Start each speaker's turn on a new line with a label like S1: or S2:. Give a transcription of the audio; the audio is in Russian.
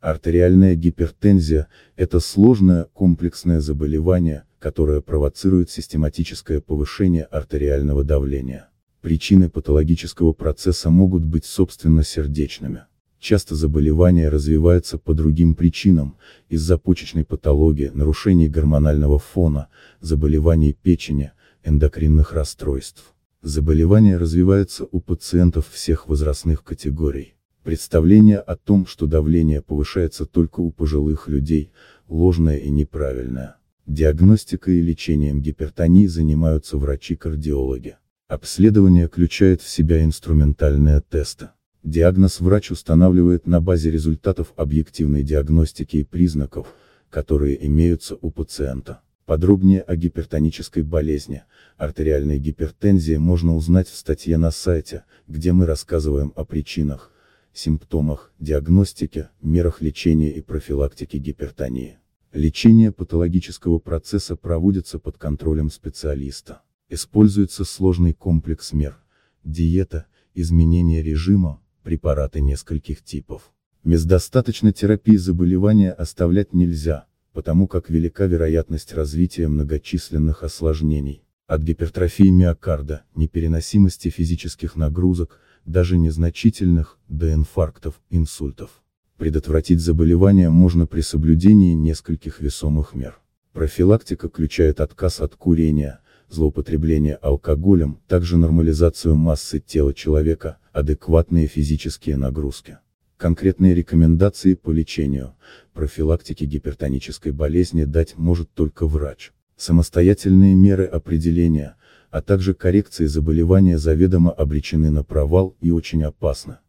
S1: Артериальная гипертензия – это сложное, комплексное заболевание, которое провоцирует систематическое повышение артериального давления. Причины патологического процесса могут быть собственно сердечными. Часто заболевание развивается по другим причинам, из-за почечной патологии, нарушений гормонального фона, заболеваний печени, эндокринных расстройств. Заболевание развивается у пациентов всех возрастных категорий. Представление о том, что давление повышается только у пожилых людей, ложное и неправильное. Диагностикой и лечением гипертонии занимаются врачи-кардиологи. Обследование включает в себя инструментальные тесты. Диагноз врач устанавливает на базе результатов объективной диагностики и признаков, которые имеются у пациента. Подробнее о гипертонической болезни, артериальной гипертензии можно узнать в статье на сайте, где мы рассказываем о причинах, симптомах, диагностике, мерах лечения и профилактики гипертонии. Лечение патологического процесса проводится под контролем специалиста. Используется сложный комплекс мер, диета, изменение режима, препараты нескольких типов. Без терапии заболевания оставлять нельзя, потому как велика вероятность развития многочисленных осложнений, от гипертрофии миокарда, непереносимости физических нагрузок, даже незначительных, до инфарктов, инсультов. Предотвратить заболевание можно при соблюдении нескольких весомых мер. Профилактика включает отказ от курения, злоупотребление алкоголем, также нормализацию массы тела человека, адекватные физические нагрузки. Конкретные рекомендации по лечению, профилактике гипертонической болезни дать может только врач. Самостоятельные меры определения, а также коррекции заболевания заведомо обречены на провал и очень опасны.